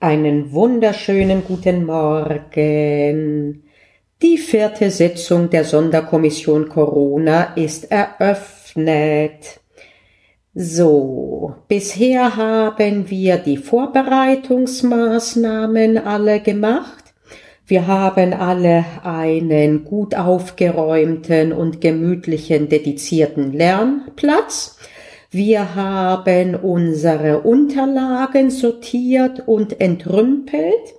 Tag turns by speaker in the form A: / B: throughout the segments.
A: Einen wunderschönen guten Morgen. Die vierte Sitzung der Sonderkommission Corona ist eröffnet. So, bisher haben wir die Vorbereitungsmaßnahmen alle gemacht. Wir haben alle einen gut aufgeräumten und gemütlichen dedizierten Lernplatz. Wir haben unsere Unterlagen sortiert und entrümpelt.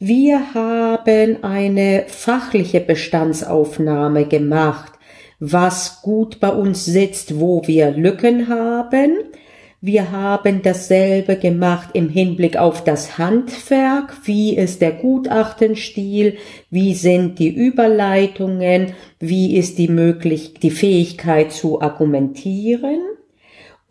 A: Wir haben eine fachliche Bestandsaufnahme gemacht, was gut bei uns sitzt, wo wir Lücken haben. Wir haben dasselbe gemacht im Hinblick auf das Handwerk. Wie ist der Gutachtenstil? Wie sind die Überleitungen? Wie ist die möglich, die Fähigkeit zu argumentieren?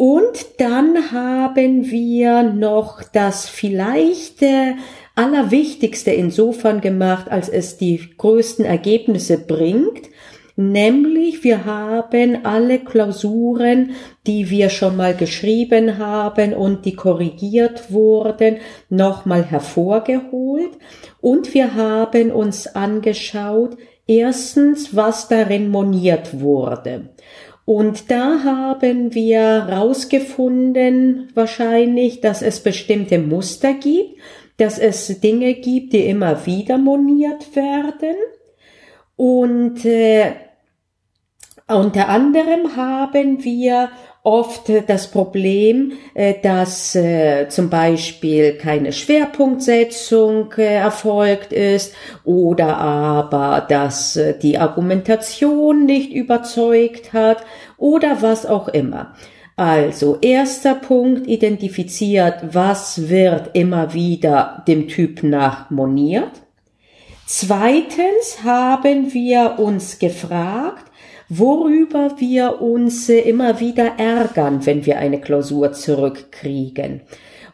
A: Und dann haben wir noch das vielleicht äh, Allerwichtigste insofern gemacht, als es die größten Ergebnisse bringt. Nämlich wir haben alle Klausuren, die wir schon mal geschrieben haben und die korrigiert wurden, nochmal hervorgeholt. Und wir haben uns angeschaut, erstens, was darin moniert wurde. Und da haben wir rausgefunden wahrscheinlich, dass es bestimmte Muster gibt, dass es Dinge gibt, die immer wieder moniert werden. Und äh, unter anderem haben wir oft das Problem, äh, dass äh, zum Beispiel keine Schwerpunktsetzung äh, erfolgt ist oder aber, dass die Argumentation nicht überzeugt hat oder was auch immer. Also, erster Punkt identifiziert, was wird immer wieder dem Typ nach moniert. Zweitens haben wir uns gefragt, worüber wir uns äh, immer wieder ärgern, wenn wir eine Klausur zurückkriegen.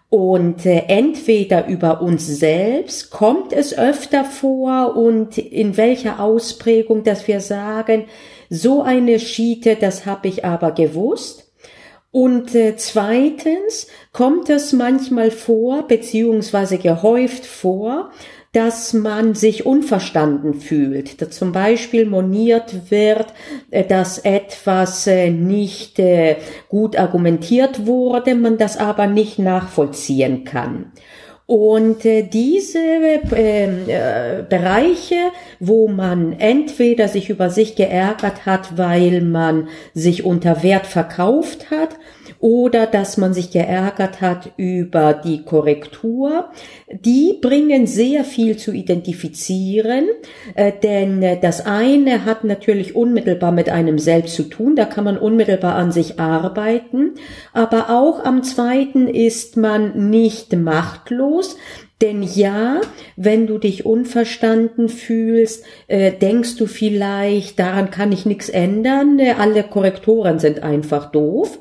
A: Und äh, entweder über uns selbst kommt es öfter vor und in welcher Ausprägung, dass wir sagen, so eine Schiete, das habe ich aber gewusst. Und äh, zweitens kommt es manchmal vor, beziehungsweise gehäuft vor, dass man sich unverstanden fühlt. Dass zum Beispiel moniert wird, äh, dass etwas äh, nicht äh, gut argumentiert wurde, man das aber nicht nachvollziehen kann. Und diese ähm, äh, Bereiche, wo man entweder sich über sich geärgert hat, weil man sich unter Wert verkauft hat, oder dass man sich geärgert hat über die Korrektur, die bringen sehr viel zu identifizieren, äh, denn äh, das eine hat natürlich unmittelbar mit einem selbst zu tun, da kann man unmittelbar an sich arbeiten, aber auch am zweiten ist man nicht machtlos, denn ja, wenn du dich unverstanden fühlst, äh, denkst du vielleicht, daran kann ich nichts ändern, alle Korrektoren sind einfach doof.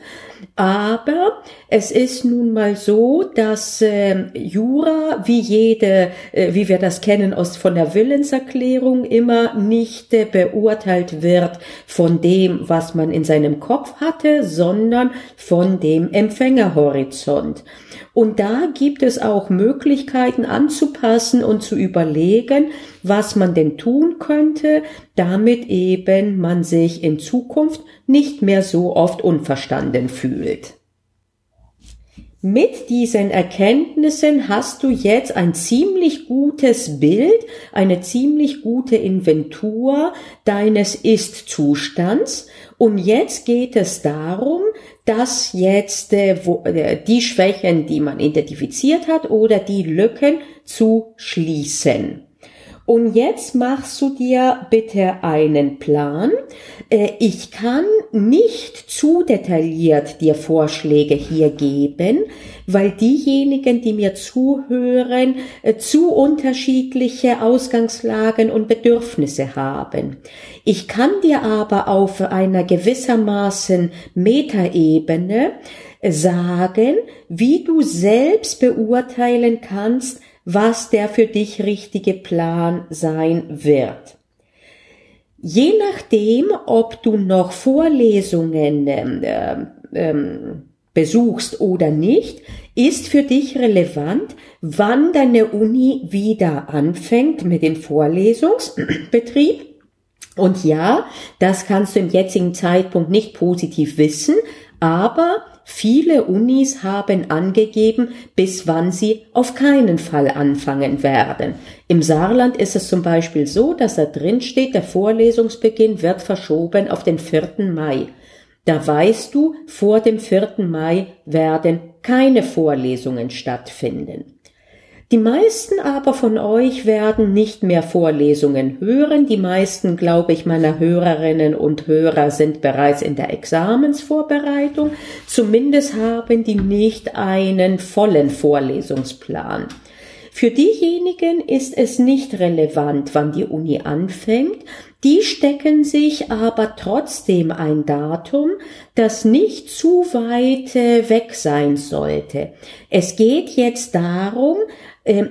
A: Aber es ist nun mal so, dass äh, Jura, wie jede, äh, wie wir das kennen aus von der Willenserklärung, immer nicht äh, beurteilt wird von dem, was man in seinem Kopf hatte, sondern von dem Empfängerhorizont. Und da gibt es auch Möglichkeiten anzupassen und zu überlegen, was man denn tun könnte, damit eben man sich in Zukunft nicht mehr so oft unverstanden fühlt. Mit diesen Erkenntnissen hast du jetzt ein ziemlich gutes Bild, eine ziemlich gute Inventur deines Ist-Zustands. Und jetzt geht es darum, dass jetzt äh, äh, die Schwächen, die man identifiziert hat oder die Lücken zu schließen. Und jetzt machst du dir bitte einen Plan. Äh, ich kann nicht zu detailliert dir Vorschläge hier geben, weil diejenigen, die mir zuhören, äh, zu unterschiedliche Ausgangslagen und Bedürfnisse haben. Ich kann dir aber auf einer gewissermaßen Metaebene sagen, wie du selbst beurteilen kannst, was der für dich richtige Plan sein wird. Je nachdem, ob du noch Vorlesungen ähm, ähm, besuchst oder nicht, ist für dich relevant, wann deine Uni wieder anfängt mit dem Vorlesungsbetrieb. Und ja, das kannst du im jetzigen Zeitpunkt nicht positiv wissen, aber viele Unis haben angegeben, bis wann sie auf keinen Fall anfangen werden. Im Saarland ist es zum Beispiel so, dass da drin steht, der Vorlesungsbeginn wird verschoben auf den 4. Mai. Da weißt du, vor dem 4. Mai werden keine Vorlesungen stattfinden. Die meisten aber von euch werden nicht mehr Vorlesungen hören. Die meisten, glaube ich, meiner Hörerinnen und Hörer sind bereits in der Examensvorbereitung. Zumindest haben die nicht einen vollen Vorlesungsplan. Für diejenigen ist es nicht relevant, wann die Uni anfängt. Die stecken sich aber trotzdem ein Datum, das nicht zu weit weg sein sollte. Es geht jetzt darum,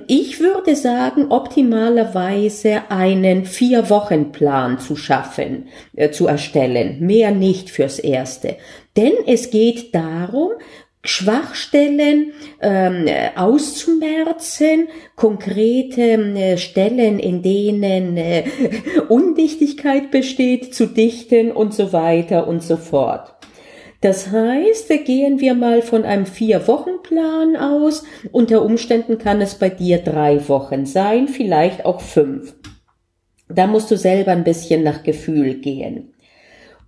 A: ich würde sagen, optimalerweise einen Vier-Wochen-Plan zu schaffen, äh, zu erstellen. Mehr nicht fürs Erste. Denn es geht darum, Schwachstellen ähm, auszumerzen, konkrete äh, Stellen, in denen äh, Undichtigkeit besteht, zu dichten und so weiter und so fort. Das heißt, gehen wir mal von einem Vier-Wochen-Plan aus. Unter Umständen kann es bei dir drei Wochen sein, vielleicht auch fünf. Da musst du selber ein bisschen nach Gefühl gehen.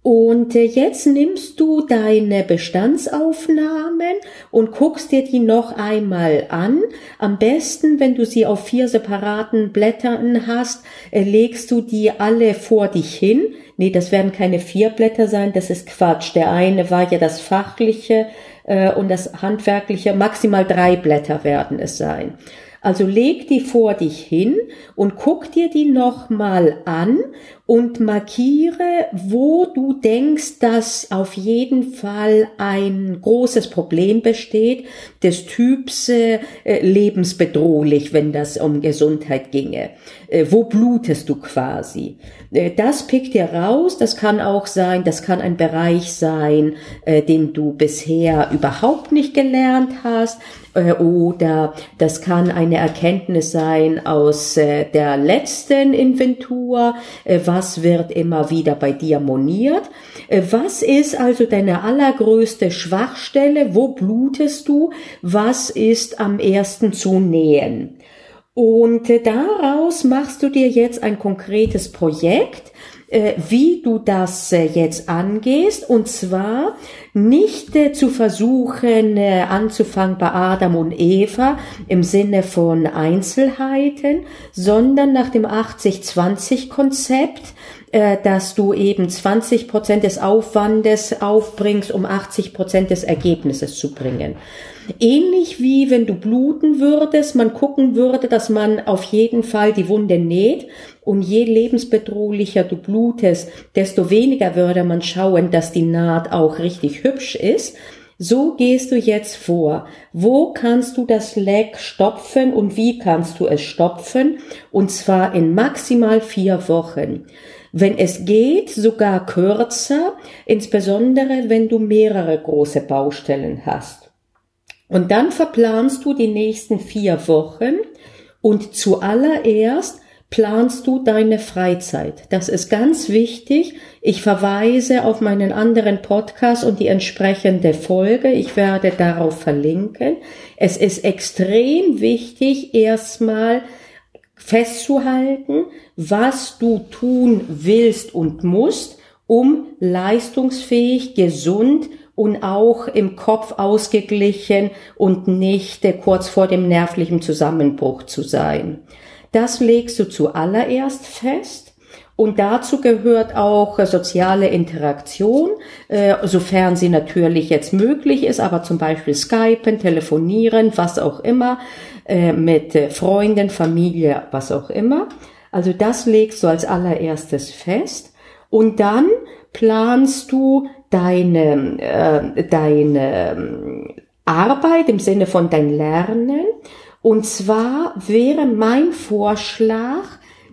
A: Und äh, jetzt nimmst du deine Bestandsaufnahmen und guckst dir die noch einmal an. Am besten, wenn du sie auf vier separaten Blättern hast, äh, legst du die alle vor dich hin. Nee, das werden keine vier Blätter sein, das ist Quatsch. Der eine war ja das fachliche äh, und das handwerkliche. Maximal drei Blätter werden es sein. Also leg die vor dich hin und guck dir die nochmal an und markiere, wo du denkst, dass auf jeden Fall ein großes Problem besteht, des Typs äh, lebensbedrohlich, wenn das um Gesundheit ginge. Äh, wo blutest du quasi? Äh, das pick dir raus, das kann auch sein, das kann ein Bereich sein, äh, den du bisher überhaupt nicht gelernt hast, äh, oder das kann eine Erkenntnis sein aus äh, der letzten Inventur, äh, was wird immer wieder bei dir moniert. Äh, was ist also deine allergrößte Schwachstelle? Wo blutest du? Was ist am ersten zu nähen? Und daraus machst du dir jetzt ein konkretes Projekt, wie du das äh, jetzt angehst, und zwar nicht äh, zu versuchen anzufangen bei Adam und Eva im Sinne von Einzelheiten, sondern nach dem 80-20-Konzept, dass du eben 20 Prozent des Aufwandes aufbringst, um 80 Prozent des Ergebnisses zu bringen. Ähnlich wie wenn du bluten würdest, man gucken würde, dass man auf jeden Fall die Wunde näht und je lebensbedrohlicher du blutest, desto weniger würde man schauen, dass die Naht auch richtig hübsch ist. So gehst du jetzt vor. Wo kannst du das Leck stopfen und wie kannst du es stopfen? Und zwar in maximal vier Wochen. Wenn es geht, sogar kürzer, insbesondere wenn du mehrere große Baustellen hast. Und dann verplanst du die nächsten vier Wochen und zuallererst planst du deine Freizeit. Das ist ganz wichtig. Ich verweise auf meinen anderen Podcast und die entsprechende Folge. Ich werde darauf verlinken. Es ist extrem wichtig, erstmal festzuhalten, was du tun willst und musst, um leistungsfähig, gesund und auch im Kopf ausgeglichen und nicht äh, kurz vor dem nervlichen Zusammenbruch zu sein. Das legst du zuallererst fest. Und dazu gehört auch äh, soziale Interaktion, äh, sofern sie natürlich jetzt möglich ist, aber zum Beispiel Skypen, telefonieren, was auch immer, mit Freunden, Familie, was auch immer. Also das legst du als allererstes fest. Und dann planst du deine, äh, deine ähm, Arbeit im Sinne von dein Lernen. Und zwar wäre mein Vorschlag,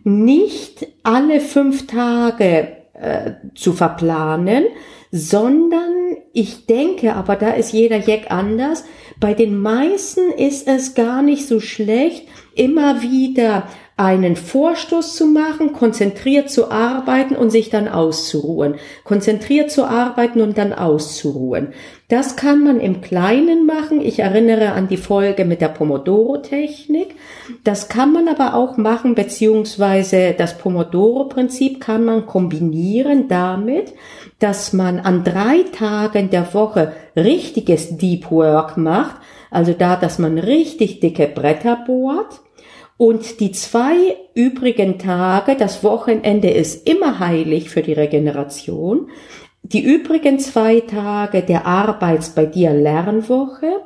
A: nicht alle fünf Tage äh, zu verplanen, sondern ich denke, aber da ist jeder Jack anders, bei den meisten ist es gar nicht so schlecht, immer wieder einen Vorstoß zu machen, konzentriert zu arbeiten und sich dann auszuruhen. Konzentriert zu arbeiten und dann auszuruhen. Das kann man im Kleinen machen. Ich erinnere an die Folge mit der Pomodoro-Technik. Das kann man aber auch machen, beziehungsweise das Pomodoro-Prinzip kann man kombinieren damit, dass man an drei Tagen der Woche richtiges Deep Work macht, also da, dass man richtig dicke Bretter bohrt und die zwei übrigen Tage, das Wochenende ist immer heilig für die Regeneration. Die übrigen zwei Tage der Arbeits bei dir Lernwoche,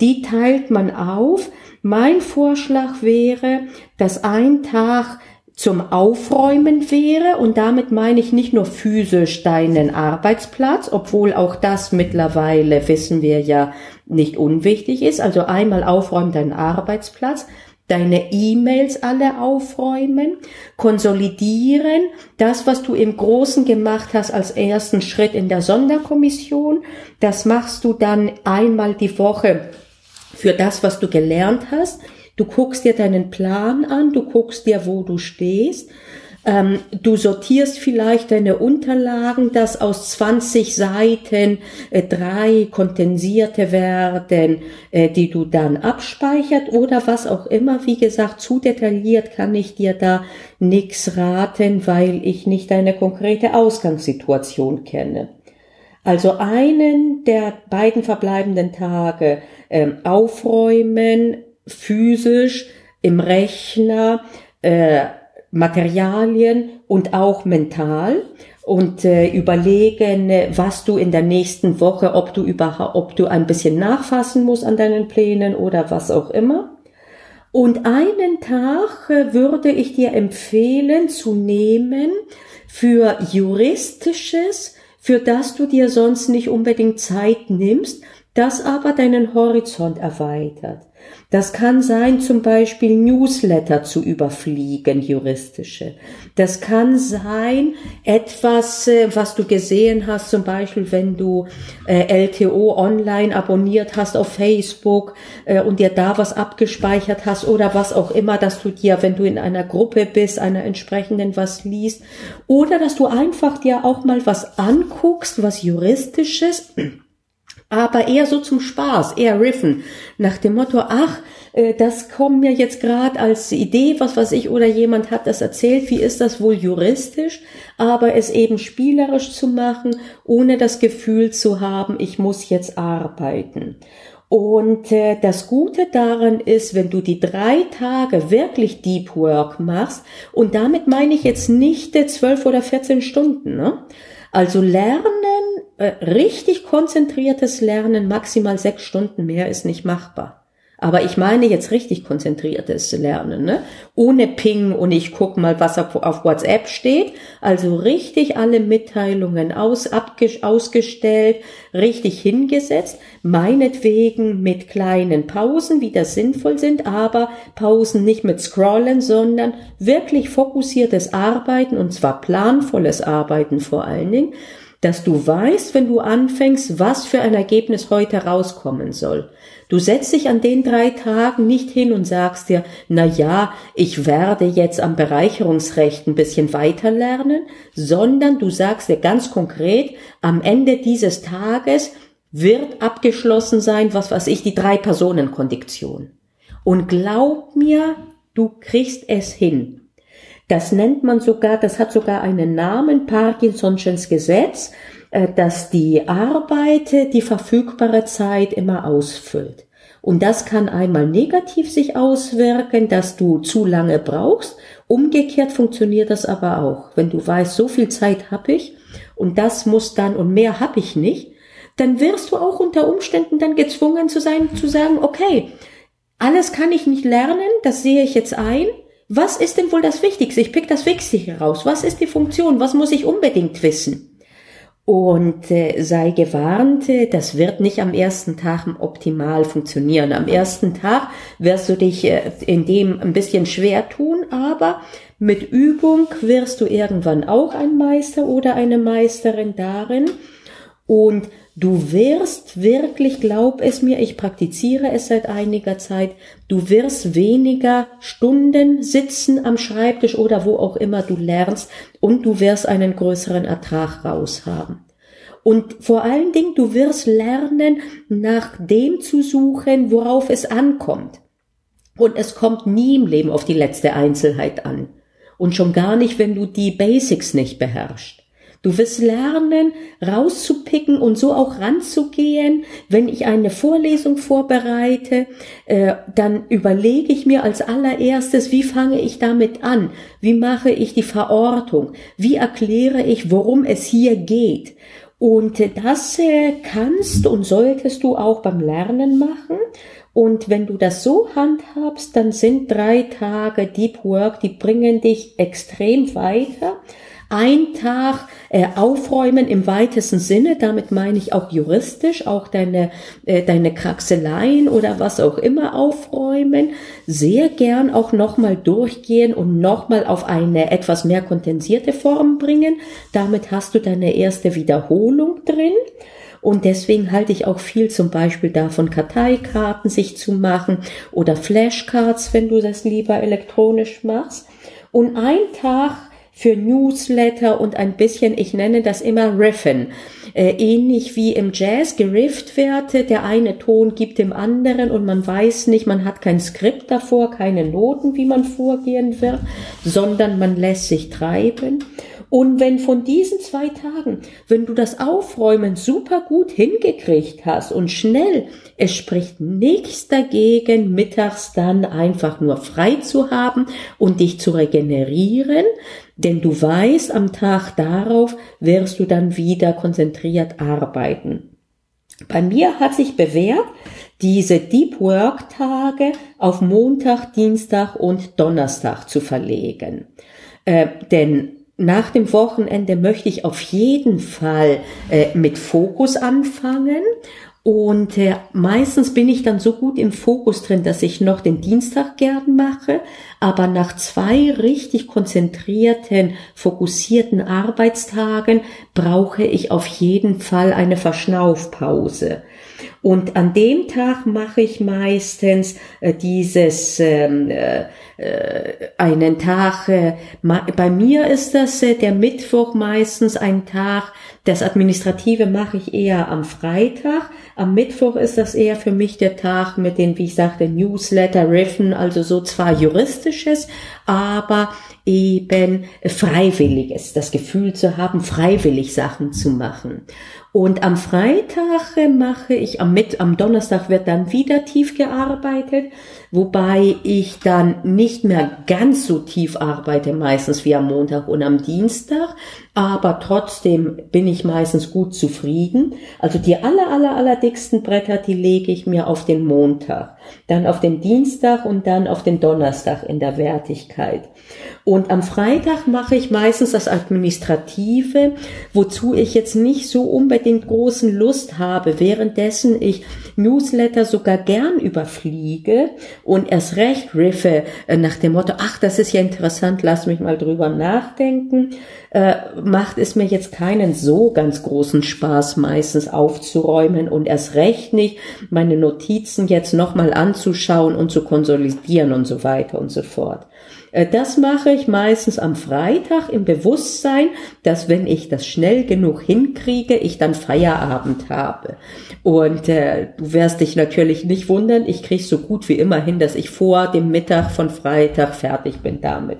A: die teilt man auf. Mein Vorschlag wäre, dass ein Tag zum Aufräumen wäre und damit meine ich nicht nur physisch deinen Arbeitsplatz, obwohl auch das mittlerweile wissen wir ja nicht unwichtig ist. Also einmal aufräumen deinen Arbeitsplatz, deine E-Mails alle aufräumen, konsolidieren, das, was du im Großen gemacht hast als ersten Schritt in der Sonderkommission, das machst du dann einmal die Woche für das, was du gelernt hast. Du guckst dir deinen Plan an, du guckst dir, wo du stehst ähm, du sortierst vielleicht deine Unterlagen, dass aus 20 Seiten äh, drei kondensierte werden, äh, die du dann abspeichert oder was auch immer. Wie gesagt, zu detailliert kann ich dir da nichts raten, weil ich nicht deine konkrete Ausgangssituation kenne. Also einen der beiden verbleibenden Tage äh, aufräumen, physisch, im Rechner, äh, Materialien und auch mental und äh, überlegen, was du in der nächsten Woche, ob du überhaupt, ob du ein bisschen nachfassen musst an deinen Plänen oder was auch immer. Und einen Tag äh, würde ich dir empfehlen zu nehmen für juristisches, für das du dir sonst nicht unbedingt Zeit nimmst, das aber deinen Horizont erweitert. Das kann sein, zum Beispiel Newsletter zu überfliegen, juristische. Das kann sein, etwas, äh, was du gesehen hast, zum Beispiel, wenn du äh, LTO online abonniert hast auf Facebook äh, und dir da was abgespeichert hast oder was auch immer, dass du dir, wenn du in einer Gruppe bist, einer entsprechenden was liest oder dass du einfach dir auch mal was anguckst, was juristisches aber eher so zum Spaß, eher riffen, nach dem Motto, ach, äh, das kommt mir jetzt gerade als Idee, was weiß ich, oder jemand hat das erzählt, wie ist das wohl juristisch, aber es eben spielerisch zu machen, ohne das Gefühl zu haben, ich muss jetzt arbeiten. Und äh, das Gute daran ist, wenn du die drei Tage wirklich Deep Work machst, und damit meine ich jetzt nicht äh, zwölf oder 14 Stunden, ne? Also lernen, äh, richtig konzentriertes Lernen, maximal sechs Stunden mehr ist nicht machbar. Aber ich meine jetzt richtig konzentriertes Lernen, ne? ohne Ping und ich guck mal, was auf, WhatsApp steht. Also richtig alle Mitteilungen aus, ausgestellt, richtig hingesetzt, meinetwegen mit kleinen Pausen, wie das sinnvoll sind, aber Pausen nicht mit Scrollen, sondern wirklich fokussiertes Arbeiten und zwar planvolles Arbeiten vor allen Dingen dass du weißt, wenn du anfängst, was für ein Ergebnis heute rauskommen soll. Du setzt dich an den drei Tagen nicht hin und sagst dir, na ja, ich werde jetzt am Bereicherungsrecht ein bisschen weiter lernen, sondern du sagst dir ganz konkret, am Ende dieses Tages wird abgeschlossen sein, was weiß ich, die drei Personen Kondiktion. Und glaub mir, du kriegst es hin. Das nennt man sogar, das hat sogar einen Namen, Parkinson'sches Gesetz, äh, dass die Arbeit die verfügbare Zeit immer ausfüllt. Und das kann einmal negativ sich auswirken, dass du zu lange brauchst. Umgekehrt funktioniert das aber auch. Wenn du weißt, so viel Zeit habe ich und das muss dann und mehr habe ich nicht, dann wirst du auch unter Umständen dann gezwungen zu sein, zu sagen, okay, alles kann ich nicht lernen, das sehe ich jetzt ein, was ist denn wohl das Wichtigste? Ich pick das Wichtigste raus. Was ist die Funktion? Was muss ich unbedingt wissen? Und äh, sei gewarnt, äh, das wird nicht am ersten Tag optimal funktionieren. Am ersten Tag wirst du dich äh, in dem ein bisschen schwer tun, aber mit Übung wirst du irgendwann auch ein Meister oder eine Meisterin darin. Und du wirst wirklich, glaub es mir, ich praktiziere es seit einiger Zeit, du wirst weniger Stunden sitzen am Schreibtisch oder wo auch immer du lernst und du wirst einen größeren Ertrag raus haben. Und vor allen Dingen, du wirst lernen, nach dem zu suchen, worauf es ankommt. Und es kommt nie im Leben auf die letzte Einzelheit an. Und schon gar nicht, wenn du die Basics nicht beherrschst. Du wirst lernen, rauszupicken und so auch ranzugehen. Wenn ich eine Vorlesung vorbereite, äh, dann überlege ich mir als allererstes, wie fange ich damit an? Wie mache ich die Verortung? Wie erkläre ich, worum es hier geht? Und das äh, kannst und solltest du auch beim Lernen machen. Und wenn du das so handhabst, dann sind drei Tage Deep Work, die bringen dich extrem weiter. Ein Tag äh, aufräumen im weitesten Sinne, damit meine ich auch juristisch, auch deine, äh, deine Kraxeleien oder was auch immer aufräumen. Sehr gern auch nochmal durchgehen und nochmal auf eine etwas mehr kondensierte Form bringen. Damit hast du deine erste Wiederholung drin. Und deswegen halte ich auch viel zum Beispiel davon, Karteikarten sich zu machen oder Flashcards, wenn du das lieber elektronisch machst. Und ein Tag für Newsletter und ein bisschen, ich nenne das immer Riffen. Äh, ähnlich wie im Jazz gerifft wird, der eine Ton gibt dem anderen und man weiß nicht, man hat kein Skript davor, keine Noten, wie man vorgehen wird, sondern man lässt sich treiben. Und wenn von diesen zwei Tagen, wenn du das Aufräumen super gut hingekriegt hast und schnell, es spricht nichts dagegen, mittags dann einfach nur frei zu haben und dich zu regenerieren, denn du weißt, am Tag darauf wirst du dann wieder konzentriert arbeiten. Bei mir hat sich bewährt, diese Deep Work Tage auf Montag, Dienstag und Donnerstag zu verlegen. Äh, denn nach dem Wochenende möchte ich auf jeden Fall äh, mit Fokus anfangen. Und äh, meistens bin ich dann so gut im Fokus drin, dass ich noch den Dienstag gern mache. Aber nach zwei richtig konzentrierten, fokussierten Arbeitstagen brauche ich auf jeden Fall eine Verschnaufpause. Und an dem Tag mache ich meistens äh, dieses äh, äh, einen Tag. Äh, bei mir ist das äh, der Mittwoch meistens ein Tag. Das Administrative mache ich eher am Freitag. Am Mittwoch ist das eher für mich der Tag mit den, wie ich sagte, Newsletter, Riffen, also so zwar juristisches, aber eben freiwilliges, das Gefühl zu haben, freiwillig Sachen zu machen. Und am Freitag mache ich, am, Mit. Am Donnerstag wird dann wieder tief gearbeitet, wobei ich dann nicht mehr ganz so tief arbeite, meistens wie am Montag und am Dienstag, aber trotzdem bin ich meistens gut zufrieden. Also die aller, aller, aller dicksten Bretter, die lege ich mir auf den Montag, dann auf den Dienstag und dann auf den Donnerstag in der Wertigkeit. Und am Freitag mache ich meistens das Administrative, wozu ich jetzt nicht so unbedingt großen Lust habe, währenddessen ich Newsletter sogar gern überfliege und erst recht riffe äh, nach dem Motto, ach, das ist ja interessant, lass mich mal drüber nachdenken, äh, macht es mir jetzt keinen so ganz großen Spaß meistens aufzuräumen und erst recht nicht meine Notizen jetzt nochmal anzuschauen und zu konsolidieren und so weiter und so fort. Äh, das mache ich meistens am Freitag im Bewusstsein, dass wenn ich das schnell genug hinkriege, ich dann Feierabend habe. Und äh, du wirst dich natürlich nicht wundern, ich kriege so gut wie immer hin, dass ich vor dem Mittag von Freitag fertig bin damit.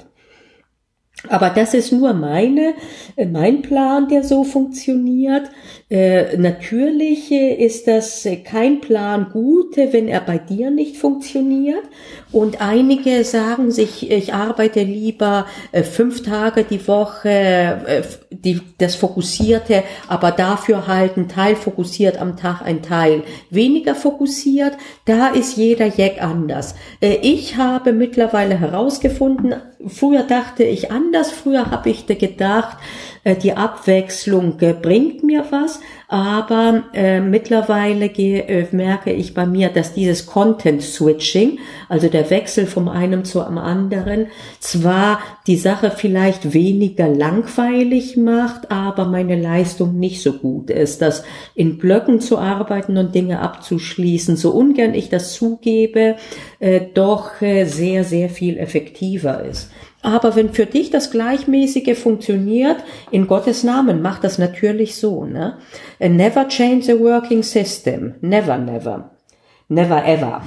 A: Aber das ist nur meine, äh, mein Plan, der so funktioniert. Äh, natürlich äh, ist das kein Plan gut, wenn er bei dir nicht funktioniert. Und einige sagen sich, ich arbeite lieber fünf Tage die Woche, die, das Fokussierte, aber dafür halt ein Teil fokussiert am Tag, ein Teil weniger fokussiert. Da ist jeder Jack anders. ich habe mittlerweile herausgefunden, früher dachte ich anders, früher habe ich gedacht, Äh, die Abwechslung äh, bringt mir was, aber äh, mittlerweile merke ich bei mir, dass dieses Content Switching, also der Wechsel vom einem zu am anderen, zwar die Sache vielleicht weniger langweilig macht, aber meine Leistung nicht so gut ist. Das in Blöcken zu arbeiten und Dinge abzuschließen, so ungern ich das zugebe, doch sehr, sehr viel effektiver ist. Aber wenn für dich das Gleichmäßige funktioniert, in Gottes Namen, mach das natürlich so. Ne? Never change a working system. Never, never. Never ever.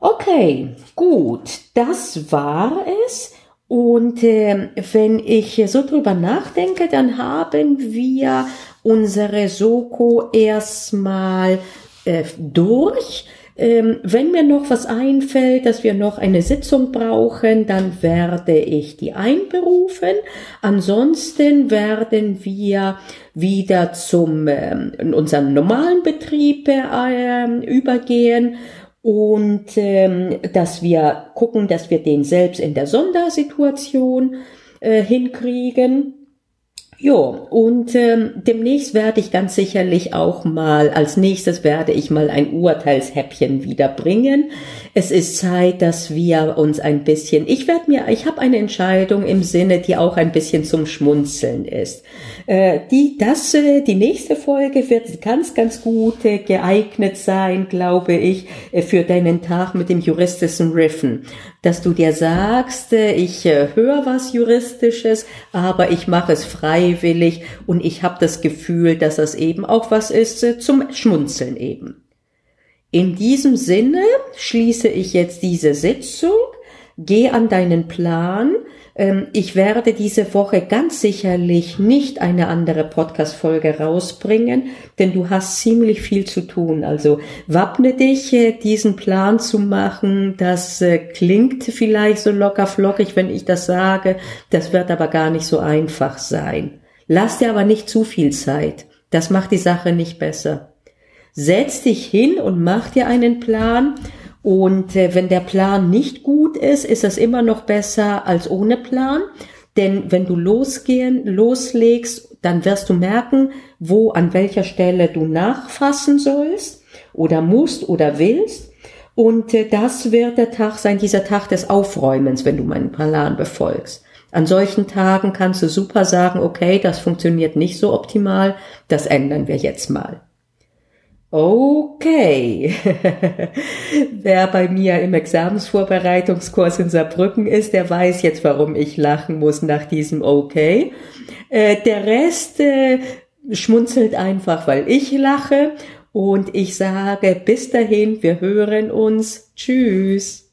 A: Okay, gut. Das war es. Und äh, wenn ich so drüber nachdenke, dann haben wir unsere Soko erstmal äh, durch. Ähm, wenn mir noch was einfällt, dass wir noch eine Sitzung brauchen, dann werde ich die einberufen. Ansonsten werden wir wieder zum ähm, in unseren normalen Betrieb äh, übergehen und ähm, dass wir gucken, dass wir den selbst in der Sondersituation äh, hinkriegen. Ja, und ähm, demnächst werde ich ganz sicherlich auch mal, als nächstes werde ich mal ein Urteilshäppchen wiederbringen. Es ist Zeit, dass wir uns ein bisschen, ich werde mir, ich habe eine Entscheidung im Sinne, die auch ein bisschen zum Schmunzeln ist. Äh, die, das, äh, die nächste Folge wird ganz, ganz gut geeignet sein, glaube ich, äh, für deinen Tag mit dem juristischen Riffen. Dass du dir sagst, ich höre was Juristisches, aber ich mache es freiwillig und ich habe das Gefühl, dass das eben auch was ist zum Schmunzeln eben. In diesem Sinne schließe ich jetzt diese Sitzung, geh an deinen Plan, ich werde diese Woche ganz sicherlich nicht eine andere Podcast-Folge rausbringen, denn du hast ziemlich viel zu tun. Also wappne dich, äh, diesen Plan zu machen. Das äh, klingt vielleicht so locker flockig, wenn ich das sage. Das wird aber gar nicht so einfach sein. Lass dir aber nicht zu viel Zeit. Das macht die Sache nicht besser. Setz dich hin und mach dir einen Plan und äh, wenn der Plan nicht gut ist, ist es immer noch besser als ohne Plan. Denn wenn du losgehen, loslegst, dann wirst du merken, wo, an welcher Stelle du nachfassen sollst oder musst oder willst. Und äh, das wird der Tag sein, dieser Tag des Aufräumens, wenn du meinen Plan befolgst. An solchen Tagen kannst du super sagen, okay, das funktioniert nicht so optimal, das ändern wir jetzt mal. Okay. Wer bei mir im Examensvorbereitungskurs in Saarbrücken ist, der weiß jetzt, warum ich lachen muss nach diesem Okay. Äh, der Rest äh, schmunzelt einfach, weil ich lache. Und ich sage bis dahin, wir hören uns. Tschüss.